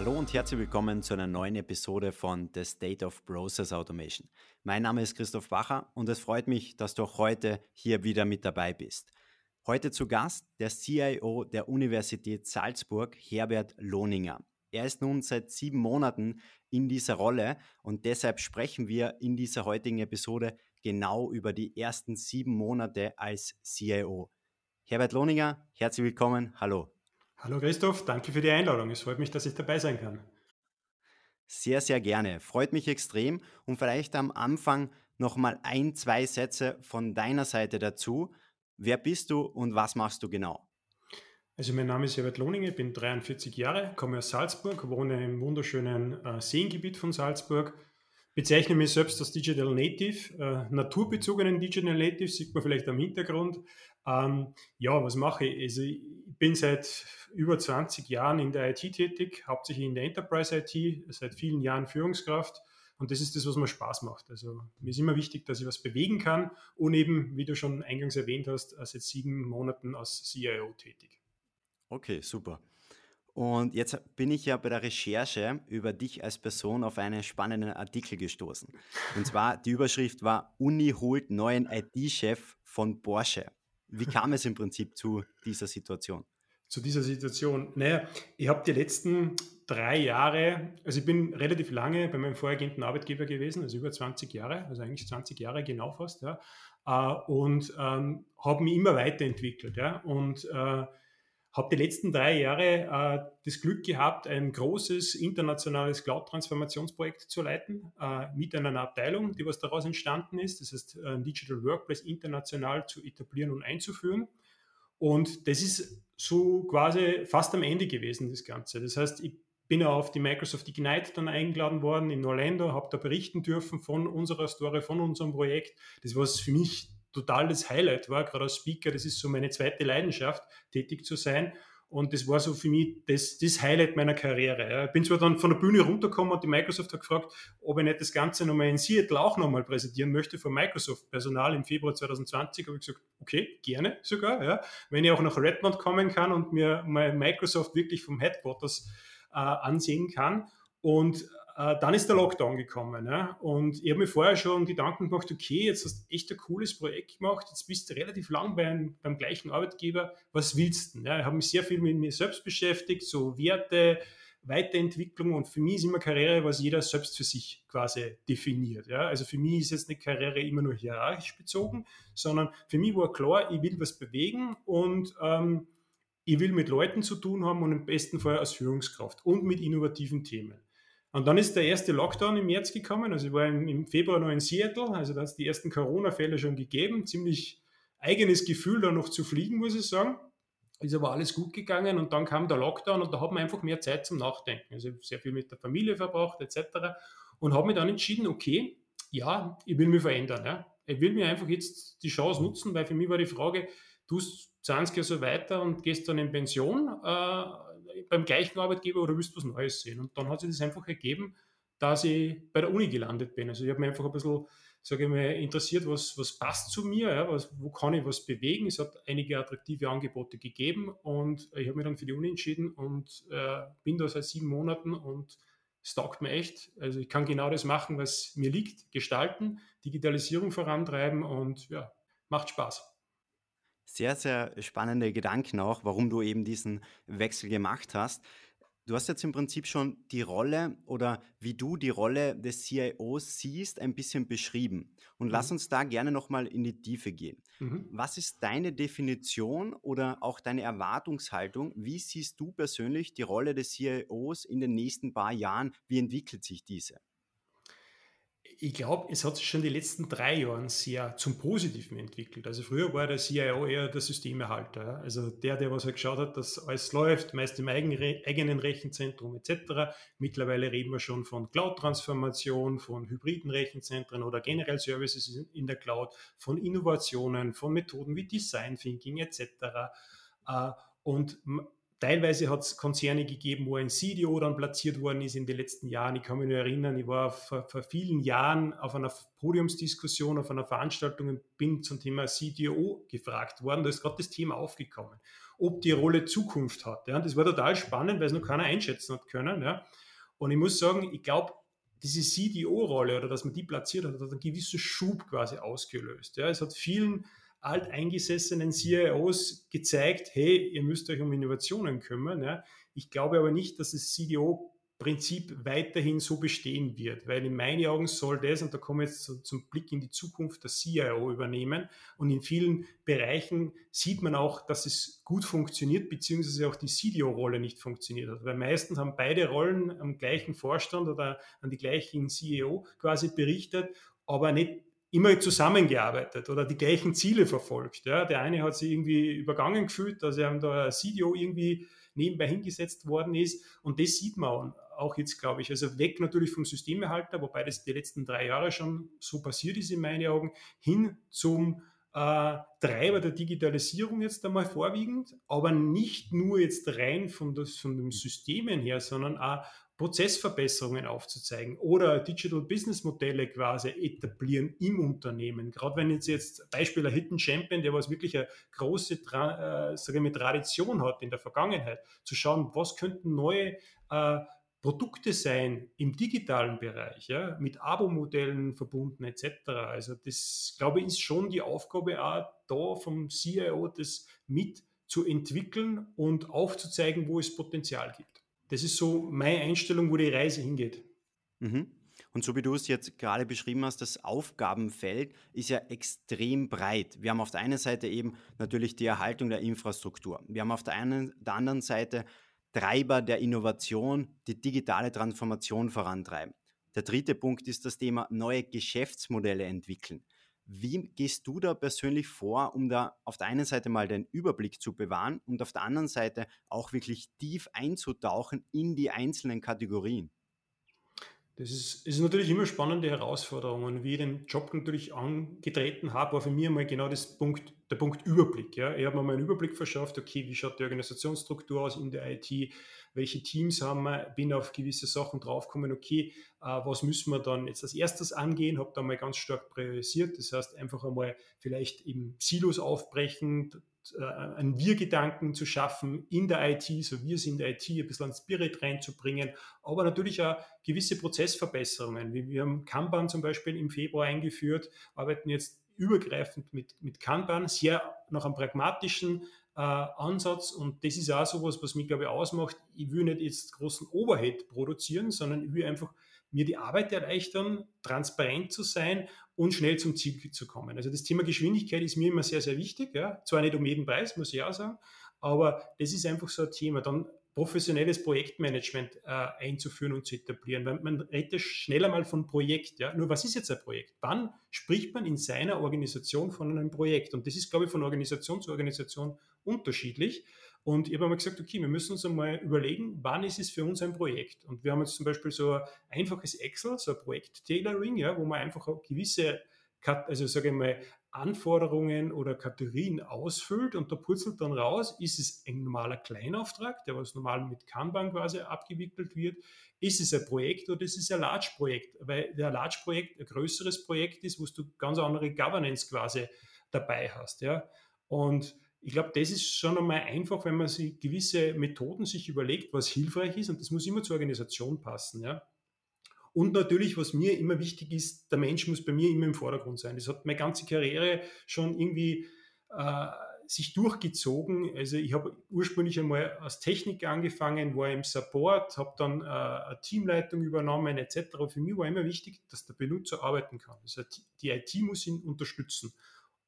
Hallo und herzlich willkommen zu einer neuen Episode von The State of Process Automation. Mein Name ist Christoph Bacher und es freut mich, dass du auch heute hier wieder mit dabei bist. Heute zu Gast der CIO der Universität Salzburg, Herbert Lohninger. Er ist nun seit sieben Monaten in dieser Rolle und deshalb sprechen wir in dieser heutigen Episode genau über die ersten sieben Monate als CIO. Herbert Lohninger, herzlich willkommen. Hallo. Hallo Christoph, danke für die Einladung. Es freut mich, dass ich dabei sein kann. Sehr, sehr gerne. Freut mich extrem. Und vielleicht am Anfang nochmal ein, zwei Sätze von deiner Seite dazu. Wer bist du und was machst du genau? Also mein Name ist Herbert Lohninger, ich bin 43 Jahre, komme aus Salzburg, wohne im wunderschönen äh, Seengebiet von Salzburg, bezeichne mich selbst als Digital Native, äh, naturbezogenen Digital Native, sieht man vielleicht am Hintergrund. Ähm, ja, was mache ich? Also ich bin seit über 20 Jahren in der IT tätig, hauptsächlich in der Enterprise IT, seit vielen Jahren Führungskraft. Und das ist das, was mir Spaß macht. Also mir ist immer wichtig, dass ich was bewegen kann und eben, wie du schon eingangs erwähnt hast, seit sieben Monaten als CIO tätig. Okay, super. Und jetzt bin ich ja bei der Recherche über dich als Person auf einen spannenden Artikel gestoßen. Und zwar, die Überschrift war Uni holt neuen IT-Chef von Porsche. Wie kam es im Prinzip zu dieser Situation? Zu dieser Situation? Naja, ich habe die letzten drei Jahre, also ich bin relativ lange bei meinem vorhergehenden Arbeitgeber gewesen, also über 20 Jahre, also eigentlich 20 Jahre genau fast, ja, äh, und ähm, habe mich immer weiterentwickelt. Ja, und äh, habe die letzten drei Jahre äh, das Glück gehabt, ein großes internationales Cloud-Transformationsprojekt zu leiten, äh, mit einer Abteilung, die was daraus entstanden ist, das heißt ein Digital Workplace international zu etablieren und einzuführen. Und das ist so quasi fast am Ende gewesen, das Ganze. Das heißt, ich bin auf die Microsoft Ignite dann eingeladen worden in Orlando, habe da berichten dürfen von unserer Story, von unserem Projekt. Das war für mich totales Highlight war, gerade als Speaker, das ist so meine zweite Leidenschaft, tätig zu sein. Und das war so für mich das, das Highlight meiner Karriere. Ich bin zwar dann von der Bühne runtergekommen und die Microsoft hat gefragt, ob ich nicht das Ganze nochmal in Seattle auch nochmal präsentieren möchte von Microsoft-Personal im Februar 2020. Habe ich gesagt, okay, gerne sogar. Ja. Wenn ich auch nach Redmond kommen kann und mir mal Microsoft wirklich vom Headquarters äh, ansehen kann. Und dann ist der Lockdown gekommen. Ja? Und ich habe mir vorher schon Gedanken gemacht, okay, jetzt hast du echt ein cooles Projekt gemacht, jetzt bist du relativ lang beim, beim gleichen Arbeitgeber, was willst du? Ja? Ich habe mich sehr viel mit mir selbst beschäftigt, so Werte, Weiterentwicklung und für mich ist immer Karriere, was jeder selbst für sich quasi definiert. Ja? Also für mich ist jetzt eine Karriere immer nur hierarchisch bezogen, sondern für mich war klar, ich will was bewegen und ähm, ich will mit Leuten zu tun haben und im besten Fall als Führungskraft und mit innovativen Themen. Und dann ist der erste Lockdown im März gekommen. Also ich war im, Februar noch in Seattle, also da hat es die ersten Corona-Fälle schon gegeben. Ziemlich eigenes Gefühl, da noch zu fliegen, muss ich sagen. Ist aber alles gut gegangen und dann kam der Lockdown und da hat man einfach mehr Zeit zum Nachdenken. Also sehr viel mit der Familie verbracht etc. Und habe mich dann entschieden, okay, ja, ich will mich verändern. Ja. Ich will mir einfach jetzt die Chance nutzen, weil für mich war die Frage, du 20 Jahre so weiter und gehst dann in Pension. Äh, beim gleichen Arbeitgeber oder willst du was Neues sehen? Und dann hat sich das einfach ergeben, dass ich bei der Uni gelandet bin. Also ich habe mich einfach ein bisschen, sage ich mal, interessiert, was, was passt zu mir, ja, was, wo kann ich was bewegen. Es hat einige attraktive Angebote gegeben und ich habe mich dann für die Uni entschieden und äh, bin da seit sieben Monaten und es taugt mir echt. Also ich kann genau das machen, was mir liegt, gestalten, Digitalisierung vorantreiben und ja, macht Spaß sehr, sehr spannende Gedanken auch, warum du eben diesen Wechsel gemacht hast. Du hast jetzt im Prinzip schon die Rolle oder wie du die Rolle des CIOs siehst, ein bisschen beschrieben. Und mhm. lass uns da gerne nochmal in die Tiefe gehen. Mhm. Was ist deine Definition oder auch deine Erwartungshaltung? Wie siehst du persönlich die Rolle des CIOs in den nächsten paar Jahren? Wie entwickelt sich diese? Ich glaube, es hat sich schon die letzten drei Jahre sehr zum Positiven entwickelt. Also früher war der CIO eher der Systemerhalter, also der, der was halt geschaut hat, dass alles läuft, meist im eigenen Rechenzentrum etc. Mittlerweile reden wir schon von Cloud-Transformation, von hybriden Rechenzentren oder generell Services in der Cloud, von Innovationen, von Methoden wie Design Thinking etc. Äh, und Teilweise hat es Konzerne gegeben, wo ein CDO dann platziert worden ist in den letzten Jahren. Ich kann mich nur erinnern, ich war vor, vor vielen Jahren auf einer Podiumsdiskussion, auf einer Veranstaltung und bin zum Thema CDO gefragt worden. Da ist gerade das Thema aufgekommen, ob die Rolle Zukunft hat. Ja. Das war total spannend, weil es noch keiner einschätzen hat können. Ja. Und ich muss sagen, ich glaube, diese CDO-Rolle oder dass man die platziert hat, hat einen gewissen Schub quasi ausgelöst. Ja. Es hat vielen alteingesessenen CIOs gezeigt, hey, ihr müsst euch um Innovationen kümmern. Ja. Ich glaube aber nicht, dass das CDO Prinzip weiterhin so bestehen wird, weil in meinen Augen soll das, und da kommen wir jetzt zu, zum Blick in die Zukunft, der CIO übernehmen. Und in vielen Bereichen sieht man auch, dass es gut funktioniert, beziehungsweise auch die CDO-Rolle nicht funktioniert hat. Weil meistens haben beide Rollen am gleichen Vorstand oder an die gleichen CEO quasi berichtet, aber nicht immer zusammengearbeitet oder die gleichen Ziele verfolgt. Ja. Der eine hat sich irgendwie übergangen gefühlt, dass er da ein CDO irgendwie nebenbei hingesetzt worden ist. Und das sieht man auch jetzt, glaube ich. Also weg natürlich vom Systemerhalter, wobei das die letzten drei Jahre schon so passiert ist in meinen Augen, hin zum äh, Treiber der Digitalisierung jetzt einmal vorwiegend, aber nicht nur jetzt rein von, das, von den Systemen her, sondern auch Prozessverbesserungen aufzuzeigen oder Digital Business Modelle quasi etablieren im Unternehmen. Gerade wenn jetzt jetzt Beispiel ein Hidden Champion, der was wirklich eine große äh, sage ich Tradition hat in der Vergangenheit, zu schauen, was könnten neue äh, Produkte sein im digitalen Bereich, ja, mit Abo-Modellen verbunden etc. Also das, glaube ich, ist schon die Aufgabe auch da vom CIO, das mit zu entwickeln und aufzuzeigen, wo es Potenzial gibt das ist so meine Einstellung, wo die Reise hingeht. Mhm. Und so wie du es jetzt gerade beschrieben hast, das Aufgabenfeld ist ja extrem breit. Wir haben auf der einen Seite eben natürlich die Erhaltung der Infrastruktur. Wir haben auf der, einen, der anderen Seite Treiber der Innovation, die digitale Transformation vorantreiben. Der dritte Punkt ist das Thema neue Geschäftsmodelle entwickeln. Wie gehst du da persönlich vor, um da auf der einen Seite mal den Überblick zu bewahren und auf der anderen Seite auch wirklich tief einzutauchen in die einzelnen Kategorien? Das ist, ist natürlich immer spannende Herausforderung. Und wie ich den Job natürlich angetreten habe, war für mich mal genau das Punkt, der Punkt Überblick. Ja. Ich habe mir mal einen Überblick verschafft, okay, wie schaut die Organisationsstruktur aus in der IT, welche Teams haben wir, bin auf gewisse Sachen draufgekommen, okay, äh, was müssen wir dann jetzt als erstes angehen, habe da mal ganz stark priorisiert, das heißt einfach einmal vielleicht eben Silos aufbrechen, äh, einen Wir-Gedanken zu schaffen in der IT, so wir sind der IT, ein bisschen an Spirit reinzubringen, aber natürlich auch gewisse Prozessverbesserungen. Wir haben Kanban zum Beispiel im Februar eingeführt, arbeiten jetzt übergreifend mit, mit Kanban, sehr nach einem pragmatischen Ansatz und das ist auch so was, was mich, glaube ich, ausmacht. Ich will nicht jetzt großen Overhead produzieren, sondern ich will einfach mir die Arbeit erleichtern, transparent zu sein und schnell zum Ziel zu kommen. Also das Thema Geschwindigkeit ist mir immer sehr, sehr wichtig. Ja. Zwar nicht um jeden Preis, muss ich auch sagen, aber das ist einfach so ein Thema. Dann professionelles Projektmanagement äh, einzuführen und zu etablieren. Weil man redet schneller mal von Projekt. Ja? Nur was ist jetzt ein Projekt? Wann spricht man in seiner Organisation von einem Projekt? Und das ist, glaube ich, von Organisation zu Organisation unterschiedlich. Und ich habe einmal gesagt, okay, wir müssen uns einmal überlegen, wann ist es für uns ein Projekt? Und wir haben jetzt zum Beispiel so ein einfaches Excel, so ein Projekt-Tailoring, ja, wo man einfach gewisse, also sage ich mal, Anforderungen oder Kategorien ausfüllt und da purzelt dann raus, ist es ein normaler Kleinauftrag, der was normal mit Kanban quasi abgewickelt wird, ist es ein Projekt oder ist es ein Large-Projekt, weil der Large-Projekt ein größeres Projekt ist, wo du ganz andere Governance quasi dabei hast, ja. Und ich glaube, das ist schon einmal einfach, wenn man sich gewisse Methoden sich überlegt, was hilfreich ist und das muss immer zur Organisation passen, ja. Und natürlich, was mir immer wichtig ist, der Mensch muss bei mir immer im Vordergrund sein. Das hat meine ganze Karriere schon irgendwie äh, sich durchgezogen. Also ich habe ursprünglich einmal als Techniker angefangen, war im Support, habe dann äh, eine Teamleitung übernommen etc. Für mich war immer wichtig, dass der Benutzer arbeiten kann. Also die IT muss ihn unterstützen,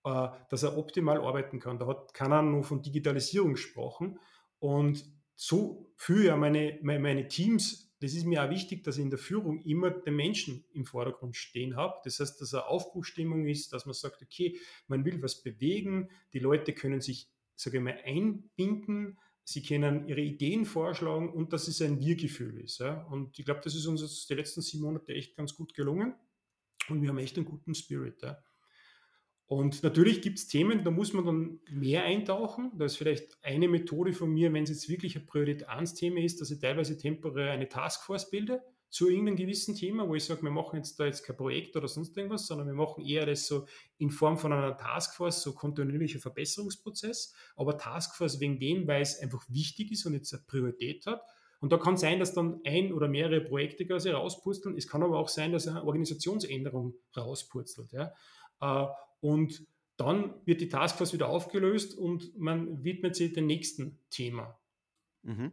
äh, dass er optimal arbeiten kann. Da hat keiner nur von Digitalisierung gesprochen. Und so führe ich meine, meine, meine Teams das ist mir auch wichtig, dass ich in der Führung immer den Menschen im Vordergrund stehen habe. Das heißt, dass eine Aufbruchstimmung ist, dass man sagt, okay, man will was bewegen, die Leute können sich, sage ich mal, einbinden, sie können ihre Ideen vorschlagen und dass es ein Wir-Gefühl ist. Ja. Und ich glaube, das ist uns die letzten sieben Monate echt ganz gut gelungen und wir haben echt einen guten Spirit. Ja. Und natürlich gibt es Themen, da muss man dann mehr eintauchen. Da ist vielleicht eine Methode von mir, wenn es jetzt wirklich ein Priorität 1 Thema ist, dass ich teilweise temporär eine Taskforce bilde zu irgendeinem gewissen Thema, wo ich sage, wir machen jetzt da jetzt kein Projekt oder sonst irgendwas, sondern wir machen eher das so in Form von einer Taskforce, so kontinuierlicher Verbesserungsprozess. Aber Taskforce wegen dem, weil es einfach wichtig ist und jetzt eine Priorität hat. Und da kann sein, dass dann ein oder mehrere Projekte quasi rauspurzeln. Es kann aber auch sein, dass eine Organisationsänderung rauspurzelt. Ja. Und dann wird die Taskforce wieder aufgelöst und man widmet sich dem nächsten Thema. Mhm.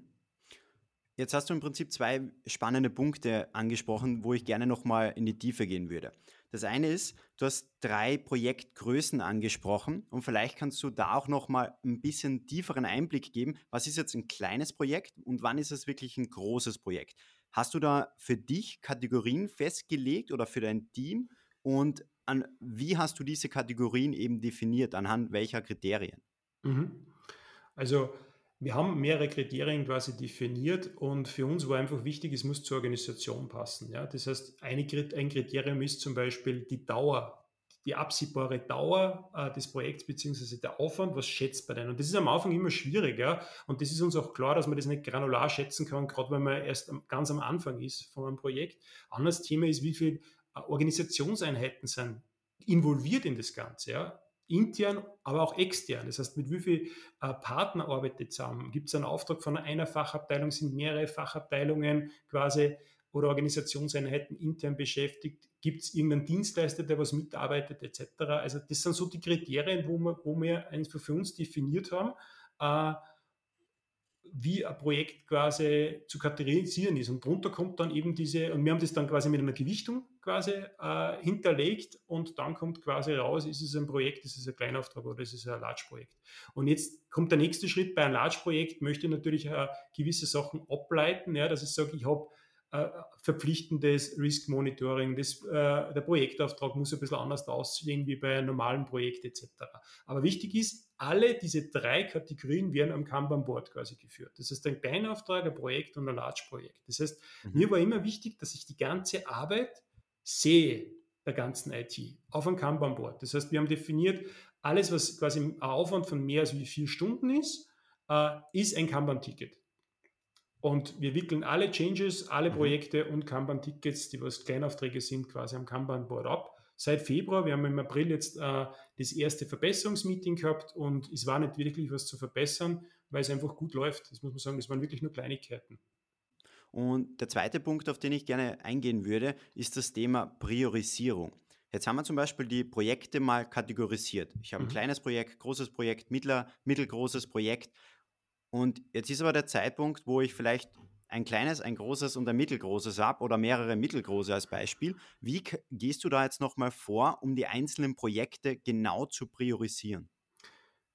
Jetzt hast du im Prinzip zwei spannende Punkte angesprochen, wo ich gerne nochmal in die Tiefe gehen würde. Das eine ist, du hast drei Projektgrößen angesprochen und vielleicht kannst du da auch nochmal ein bisschen tieferen Einblick geben. Was ist jetzt ein kleines Projekt und wann ist es wirklich ein großes Projekt? Hast du da für dich Kategorien festgelegt oder für dein Team? Und an, wie hast du diese Kategorien eben definiert? Anhand welcher Kriterien? Mhm. Also wir haben mehrere Kriterien quasi definiert und für uns war einfach wichtig, es muss zur Organisation passen. Ja? Das heißt, eine, ein Kriterium ist zum Beispiel die Dauer, die absehbare Dauer äh, des Projekts beziehungsweise der Aufwand, was schätzt bei denen. Und das ist am Anfang immer schwierig. Ja? Und das ist uns auch klar, dass man das nicht granular schätzen kann, gerade wenn man erst am, ganz am Anfang ist von einem Projekt. Anderes Thema ist, wie viel Organisationseinheiten sind involviert in das Ganze, ja? intern, aber auch extern. Das heißt, mit wie viel äh, Partner arbeitet zusammen? Gibt es einen Auftrag von einer Fachabteilung, sind mehrere Fachabteilungen quasi oder Organisationseinheiten intern beschäftigt? Gibt es irgendeinen Dienstleister, der was mitarbeitet, etc.? Also das sind so die Kriterien, wo wir, wo wir für uns definiert haben. Äh, wie ein Projekt quasi zu kategorisieren ist. Und drunter kommt dann eben diese, und wir haben das dann quasi mit einer Gewichtung quasi äh, hinterlegt und dann kommt quasi raus, ist es ein Projekt, ist es ein Kleinauftrag oder ist es ein Large-Projekt. Und jetzt kommt der nächste Schritt, bei einem Large-Projekt möchte ich natürlich äh, gewisse Sachen ableiten, ja, dass ich sage, ich habe äh, verpflichtendes Risk Monitoring, das, äh, der Projektauftrag muss ein bisschen anders aussehen wie bei einem normalen Projekt etc. Aber wichtig ist, alle diese drei Kategorien werden am Kanban-Board quasi geführt. Das heißt ein Kleinauftrag, ein Projekt und ein Large-Projekt. Das heißt, mhm. mir war immer wichtig, dass ich die ganze Arbeit sehe der ganzen IT auf einem Kanban-Board. Das heißt, wir haben definiert, alles, was quasi ein Aufwand von mehr als wie vier Stunden ist, äh, ist ein Kanban-Ticket. Und wir wickeln alle Changes, alle mhm. Projekte und Kanban-Tickets, die was Kleinaufträge sind, quasi am Kanban-Board ab. Seit Februar, wir haben im April jetzt äh, das erste Verbesserungsmeeting gehabt und es war nicht wirklich was zu verbessern, weil es einfach gut läuft. Das muss man sagen, es waren wirklich nur Kleinigkeiten. Und der zweite Punkt, auf den ich gerne eingehen würde, ist das Thema Priorisierung. Jetzt haben wir zum Beispiel die Projekte mal kategorisiert. Ich habe ein mhm. kleines Projekt, großes Projekt, mittler, mittelgroßes Projekt und jetzt ist aber der Zeitpunkt, wo ich vielleicht ein kleines, ein großes und ein mittelgroßes habe oder mehrere mittelgroße als Beispiel. Wie gehst du da jetzt nochmal vor, um die einzelnen Projekte genau zu priorisieren?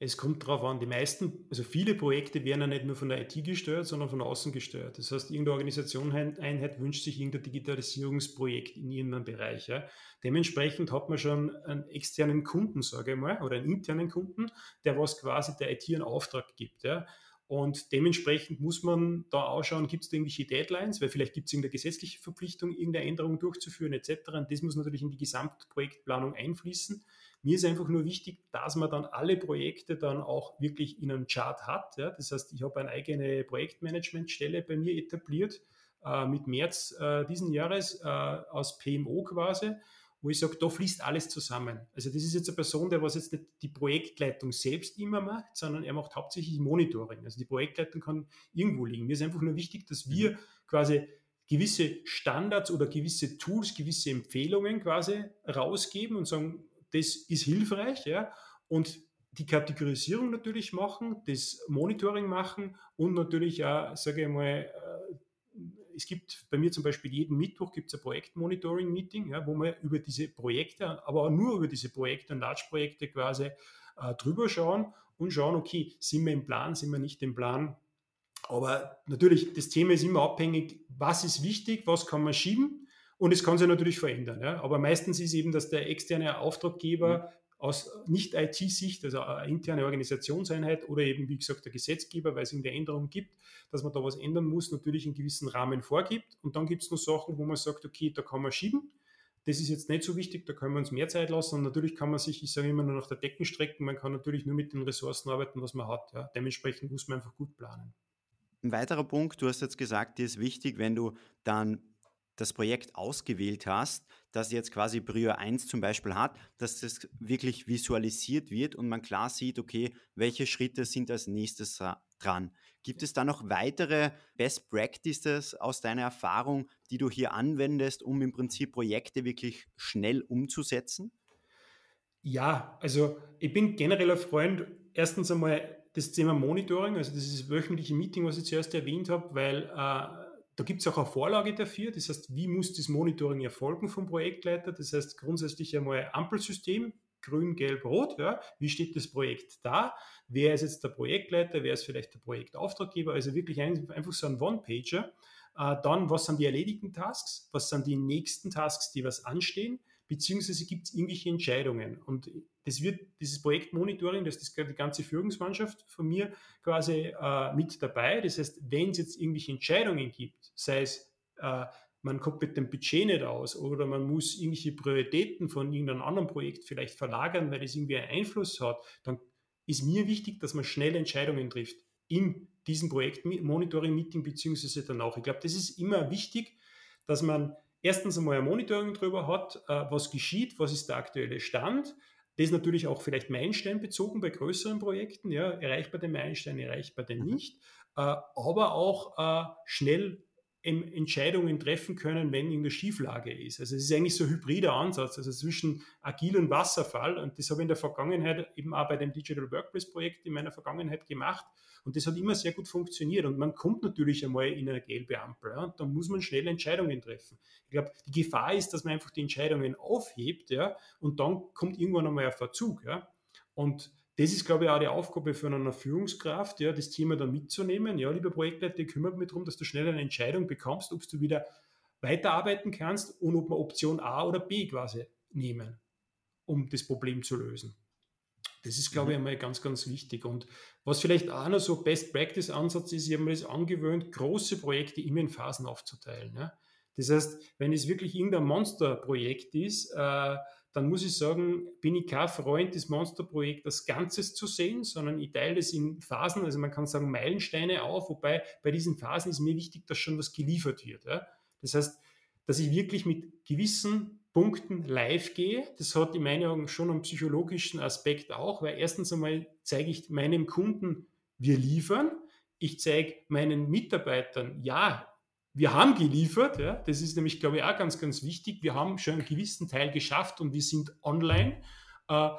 Es kommt darauf an, die meisten, also viele Projekte werden ja nicht nur von der IT gesteuert, sondern von außen gesteuert. Das heißt, irgendeine Organisationseinheit wünscht sich irgendein Digitalisierungsprojekt in irgendeinem Bereich. Ja. Dementsprechend hat man schon einen externen Kunden, sage ich mal, oder einen internen Kunden, der was quasi der IT einen Auftrag gibt. Ja. Und dementsprechend muss man da ausschauen, gibt es da irgendwelche Deadlines, weil vielleicht gibt es irgendeine gesetzliche Verpflichtung, irgendeine Änderung durchzuführen etc. Und das muss natürlich in die Gesamtprojektplanung einfließen. Mir ist einfach nur wichtig, dass man dann alle Projekte dann auch wirklich in einem Chart hat. Ja. Das heißt, ich habe eine eigene Projektmanagementstelle bei mir etabliert äh, mit März äh, diesen Jahres äh, aus PMO quasi wo ich sage, da fließt alles zusammen. Also das ist jetzt eine Person, der was jetzt nicht die Projektleitung selbst immer macht, sondern er macht hauptsächlich Monitoring. Also die Projektleitung kann irgendwo liegen. Mir ist einfach nur wichtig, dass wir mhm. quasi gewisse Standards oder gewisse Tools, gewisse Empfehlungen quasi rausgeben und sagen, das ist hilfreich, ja, und die Kategorisierung natürlich machen, das Monitoring machen und natürlich auch, sage ich mal, es gibt bei mir zum Beispiel jeden Mittwoch gibt es ein Projektmonitoring-Meeting, ja, wo wir über diese Projekte, aber auch nur über diese Projekte und Large-Projekte quasi äh, drüber schauen und schauen, okay, sind wir im Plan, sind wir nicht im Plan. Aber natürlich, das Thema ist immer abhängig, was ist wichtig, was kann man schieben und es kann sich natürlich verändern. Ja. Aber meistens ist eben, dass der externe Auftraggeber mhm aus Nicht-IT-Sicht, also eine interne Organisationseinheit oder eben, wie gesagt, der Gesetzgeber, weil es irgendeine Änderung gibt, dass man da was ändern muss, natürlich in gewissen Rahmen vorgibt. Und dann gibt es noch Sachen, wo man sagt, okay, da kann man schieben. das ist jetzt nicht so wichtig, da können wir uns mehr Zeit lassen und natürlich kann man sich, ich sage immer nur nach der Decken strecken, man kann natürlich nur mit den Ressourcen arbeiten, was man hat. Ja. Dementsprechend muss man einfach gut planen. Ein weiterer Punkt, du hast jetzt gesagt, dir ist wichtig, wenn du dann das Projekt ausgewählt hast, das jetzt quasi Prior 1 zum Beispiel hat, dass das wirklich visualisiert wird und man klar sieht, okay, welche Schritte sind als nächstes dran. Gibt es da noch weitere Best Practices aus deiner Erfahrung, die du hier anwendest, um im Prinzip Projekte wirklich schnell umzusetzen? Ja, also ich bin generell ein Freund, erstens einmal das Thema Monitoring, also das ist das wöchentliche Meeting, was ich zuerst erwähnt habe, weil äh, da gibt es auch eine Vorlage dafür. Das heißt, wie muss das Monitoring erfolgen vom Projektleiter? Das heißt, grundsätzlich einmal Ampelsystem, grün, gelb, rot. Ja. Wie steht das Projekt da? Wer ist jetzt der Projektleiter? Wer ist vielleicht der Projektauftraggeber? Also wirklich einfach so ein One-Pager. Äh, dann, was sind die erledigten Tasks? Was sind die nächsten Tasks, die was anstehen? beziehungsweise gibt es irgendwelche Entscheidungen. Und das wird, dieses Projektmonitoring, das ist die ganze Führungsmannschaft von mir quasi äh, mit dabei. Das heißt, wenn es jetzt irgendwelche Entscheidungen gibt, sei es, äh, man kommt mit dem Budget nicht aus oder man muss irgendwelche Prioritäten von irgendeinem anderen Projekt vielleicht verlagern, weil es irgendwie einen Einfluss hat, dann ist mir wichtig, dass man schnell Entscheidungen trifft in diesem Projektmonitoring-Meeting beziehungsweise danach. Ich glaube, das ist immer wichtig, dass man erstens einmal ein Monitoring darüber hat, äh, was geschieht, was ist der aktuelle Stand. Das natürlich auch vielleicht Meilenstein bezogen bei größeren Projekten, ja, erreichbar den Meilenstein, erreichbar den mhm. nicht, äh, aber auch äh, schnell Entscheidungen treffen können, wenn in der Schieflage ist. Also es ist eigentlich so ein hybrider Ansatz, also zwischen agil und Wasserfall. Und das habe ich in der Vergangenheit eben auch bei dem Digital Workplace Projekt in meiner Vergangenheit gemacht. Und das hat immer sehr gut funktioniert. Und man kommt natürlich einmal in eine gelbe Ampel. Ja, und dann muss man schnell Entscheidungen treffen. Ich glaube, die Gefahr ist, dass man einfach die Entscheidungen aufhebt, ja, und dann kommt irgendwann einmal ein Verzug. Ja. Und das ist, glaube ich, auch die Aufgabe für eine Führungskraft, ja, das Thema dann mitzunehmen. Ja, lieber Projektleiter, ich kümmere mich darum, dass du schnell eine Entscheidung bekommst, ob du wieder weiterarbeiten kannst und ob wir Option A oder B quasi nehmen, um das Problem zu lösen. Das ist, glaube ich, mhm. einmal ganz, ganz wichtig. Und was vielleicht auch noch so Best Practice Ansatz ist, ich habe mir das angewöhnt, große Projekte immer in Phasen aufzuteilen. Ja. Das heißt, wenn es wirklich irgendein Monsterprojekt ist, äh, dann muss ich sagen, bin ich kein Freund, das Monsterprojekt als Ganzes zu sehen, sondern ich teile es in Phasen, also man kann sagen Meilensteine auf, wobei bei diesen Phasen ist mir wichtig, dass schon was geliefert wird. Ja. Das heißt, dass ich wirklich mit gewissen Punkten live gehe. Das hat in meinen Augen schon einen psychologischen Aspekt auch, weil erstens einmal zeige ich meinem Kunden, wir liefern. Ich zeige meinen Mitarbeitern, ja, wir haben geliefert. Ja. Das ist nämlich, glaube ich, auch ganz, ganz wichtig. Wir haben schon einen gewissen Teil geschafft und wir sind online. Äh,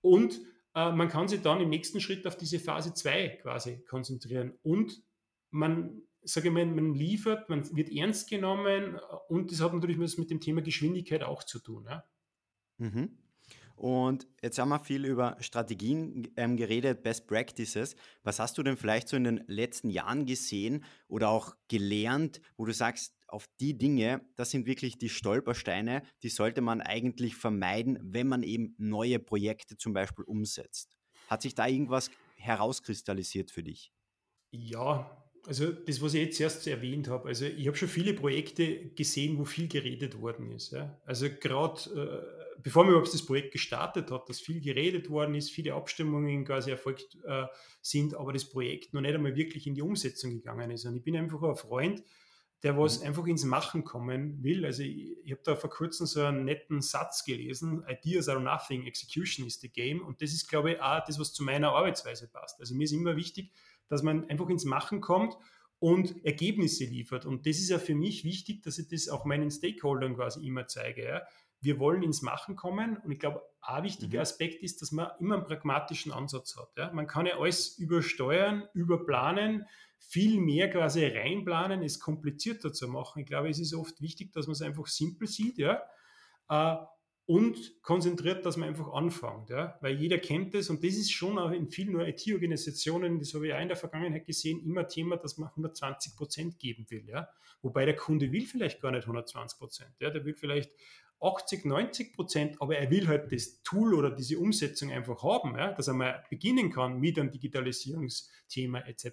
und äh, man kann sich dann im nächsten Schritt auf diese Phase 2 quasi konzentrieren. Und man sage ich mal, man liefert, man wird ernst genommen und das hat natürlich was mit dem Thema Geschwindigkeit auch zu tun. Ja? Mhm. Und jetzt haben wir viel über Strategien ähm, geredet, Best Practices. Was hast du denn vielleicht so in den letzten Jahren gesehen oder auch gelernt, wo du sagst, auf die Dinge, das sind wirklich die Stolpersteine, die sollte man eigentlich vermeiden, wenn man eben neue Projekte zum Beispiel umsetzt. Hat sich da irgendwas herauskristallisiert für dich? Ja, also das, was ich jetzt erst erwähnt habe, also ich habe schon viele Projekte gesehen, wo viel geredet worden ist. Ja. Also gerade äh, bevor man überhaupt das Projekt gestartet hat, dass viel geredet worden ist, viele Abstimmungen quasi erfolgt äh, sind, aber das Projekt noch nicht einmal wirklich in die Umsetzung gegangen ist. Und ich bin einfach ein Freund, der was mhm. einfach ins Machen kommen will. Also ich, ich habe da vor kurzem so einen netten Satz gelesen, Ideas are nothing, execution is the game. Und das ist, glaube ich, auch das, was zu meiner Arbeitsweise passt. Also mir ist immer wichtig, dass man einfach ins Machen kommt und Ergebnisse liefert. Und das ist ja für mich wichtig, dass ich das auch meinen Stakeholdern quasi immer zeige. Ja. Wir wollen ins Machen kommen und ich glaube, ein wichtiger mhm. Aspekt ist, dass man immer einen pragmatischen Ansatz hat. Ja. Man kann ja alles übersteuern, überplanen, viel mehr quasi reinplanen, es komplizierter zu machen. Ich glaube, es ist oft wichtig, dass man es einfach simpel sieht. Ja. Und konzentriert, dass man einfach anfängt. Ja? Weil jeder kennt das und das ist schon auch in vielen IT-Organisationen, das habe ich auch in der Vergangenheit gesehen, immer Thema, dass man 120 Prozent geben will. Ja? Wobei der Kunde will vielleicht gar nicht 120 Prozent. Ja? Der will vielleicht 80, 90 Prozent, aber er will halt das Tool oder diese Umsetzung einfach haben, ja? dass er mal beginnen kann mit einem Digitalisierungsthema etc.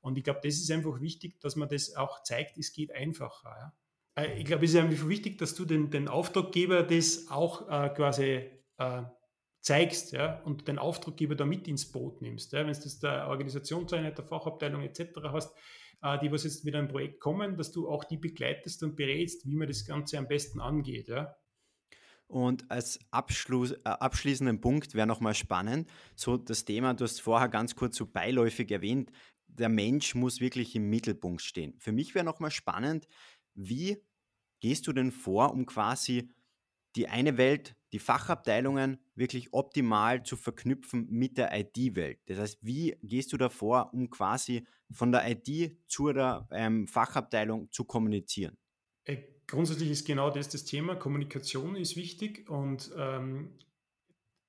Und ich glaube, das ist einfach wichtig, dass man das auch zeigt, es geht einfacher. Ja? Äh, ich glaube, es ist einfach wichtig, dass du den, den Auftraggeber das auch äh, quasi äh, zeigst ja, und den Auftraggeber da mit ins Boot nimmst. Ja. Wenn du das der Organisationseinheit, der Fachabteilung etc. hast, äh, die was jetzt mit einem Projekt kommen, dass du auch die begleitest und berätst, wie man das Ganze am besten angeht. Ja. Und als Abschluss, äh, abschließenden Punkt wäre nochmal spannend, so das Thema, du hast vorher ganz kurz so beiläufig erwähnt, der Mensch muss wirklich im Mittelpunkt stehen. Für mich wäre nochmal spannend, wie gehst du denn vor, um quasi die eine Welt, die Fachabteilungen wirklich optimal zu verknüpfen mit der IT-Welt? Das heißt, wie gehst du davor, um quasi von der IT zu der ähm, Fachabteilung zu kommunizieren? Äh, grundsätzlich ist genau das das Thema. Kommunikation ist wichtig und ähm,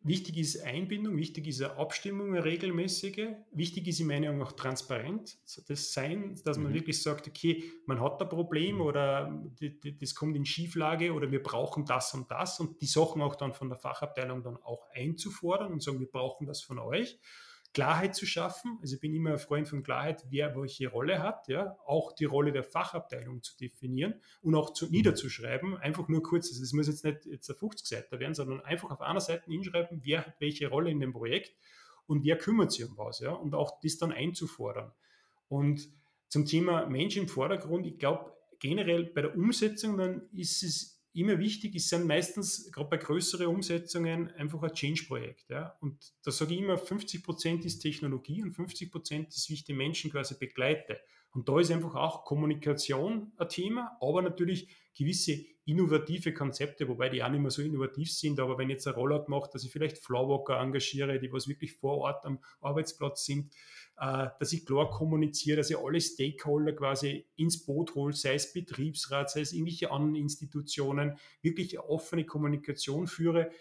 Wichtig ist Einbindung, wichtig ist eine Abstimmung, eine regelmäßige. Wichtig ist in meiner Meinung auch transparent. Das Sein, dass man mhm. wirklich sagt, okay, man hat ein Problem oder das kommt in Schieflage oder wir brauchen das und das und die Sachen auch dann von der Fachabteilung dann auch einzufordern und sagen, wir brauchen das von euch. Klarheit zu schaffen. Also ich bin immer ein Freund von Klarheit, wer welche Rolle hat, ja, auch die Rolle der Fachabteilung zu definieren und auch zu, niederzuschreiben. Einfach nur kurz, also es muss jetzt nicht jetzt ein 50 Seite werden, sondern einfach auf einer Seite hinschreiben, wer hat welche Rolle in dem Projekt und wer kümmert sich um was, ja, und auch das dann einzufordern. Und zum Thema Mensch im Vordergrund, ich glaube, generell bei der Umsetzung, dann ist es immer wichtig ist, sind meistens, gerade bei größeren Umsetzungen, einfach ein Change-Projekt. Ja? Und da sage ich immer, 50 Prozent ist Technologie und 50 Prozent ist, wie ich die Menschen quasi begleite. Und da ist einfach auch Kommunikation ein Thema, aber natürlich gewisse innovative Konzepte, wobei die auch nicht mehr so innovativ sind. Aber wenn ich jetzt ein Rollout mache, dass ich vielleicht Flowwalker engagiere, die was wirklich vor Ort am Arbeitsplatz sind, dass ich klar kommuniziere, dass ich alle Stakeholder quasi ins Boot hole, sei es Betriebsrat, sei es irgendwelche anderen Institutionen, wirklich eine offene Kommunikation führe,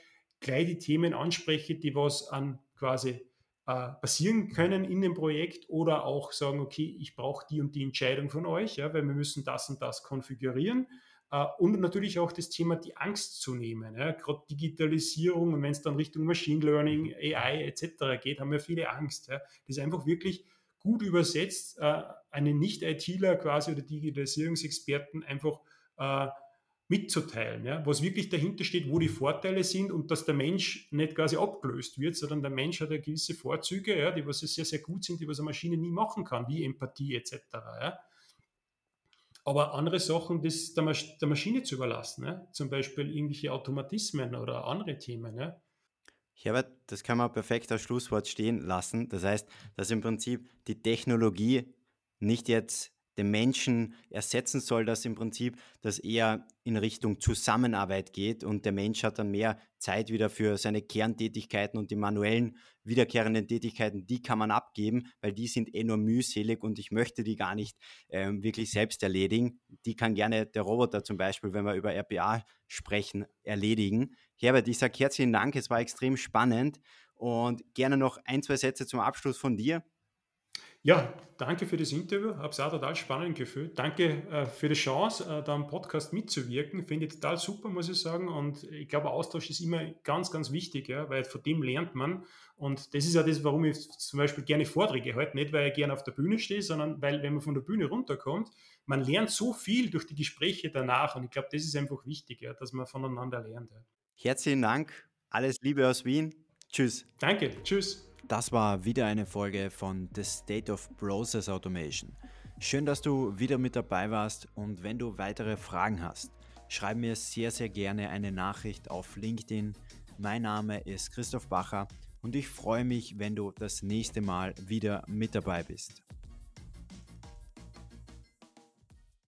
gleich die Themen anspreche, die was an quasi äh, passieren können in dem Projekt oder auch sagen, okay, ich brauche die und die Entscheidung von euch, ja, weil wir müssen das und das konfigurieren. Uh, und natürlich auch das Thema, die Angst zu nehmen. Ja. Gerade Digitalisierung und wenn es dann Richtung Machine Learning, AI etc. geht, haben wir viele Angst. Ja. Das ist einfach wirklich gut übersetzt, uh, einen Nicht-ITler quasi oder Digitalisierungsexperten einfach uh, mitzuteilen, ja, was wirklich dahinter steht, wo die Vorteile sind und dass der Mensch nicht quasi abgelöst wird, sondern der Mensch hat ja gewisse Vorzüge, ja, die was sehr, sehr gut sind, die was eine Maschine nie machen kann, wie Empathie etc. Ja. Aber andere Sachen, das der, Masch der Maschine zu überlassen, ja. zum Beispiel irgendwelche Automatismen oder andere Themen. Ja. Herbert, das kann man perfekt als Schlusswort stehen lassen. Das heißt, dass im Prinzip die Technologie nicht jetzt den Menschen ersetzen soll, dass im Prinzip das eher in Richtung Zusammenarbeit geht und der Mensch hat dann mehr Zeit wieder für seine Kerntätigkeiten und die manuellen wiederkehrenden Tätigkeiten, die kann man abgeben, weil die sind eh nur mühselig und ich möchte die gar nicht ähm, wirklich selbst erledigen. Die kann gerne der Roboter zum Beispiel, wenn wir über RPA sprechen, erledigen. Herbert, ich sage herzlichen Dank, es war extrem spannend und gerne noch ein, zwei Sätze zum Abschluss von dir. Ja, danke für das Interview. Habe es auch total spannend gefühlt. Danke äh, für die Chance, äh, da am Podcast mitzuwirken. Finde ich total super, muss ich sagen. Und ich glaube, Austausch ist immer ganz, ganz wichtig, ja, weil von dem lernt man. Und das ist ja das, warum ich zum Beispiel gerne Vorträge halte. Nicht, weil ich gerne auf der Bühne stehe, sondern weil, wenn man von der Bühne runterkommt, man lernt so viel durch die Gespräche danach. Und ich glaube, das ist einfach wichtig, ja, dass man voneinander lernt. Ja. Herzlichen Dank. Alles Liebe aus Wien. Tschüss. Danke. Tschüss. Das war wieder eine Folge von The State of Process Automation. Schön, dass du wieder mit dabei warst und wenn du weitere Fragen hast, schreib mir sehr, sehr gerne eine Nachricht auf LinkedIn. Mein Name ist Christoph Bacher und ich freue mich, wenn du das nächste Mal wieder mit dabei bist.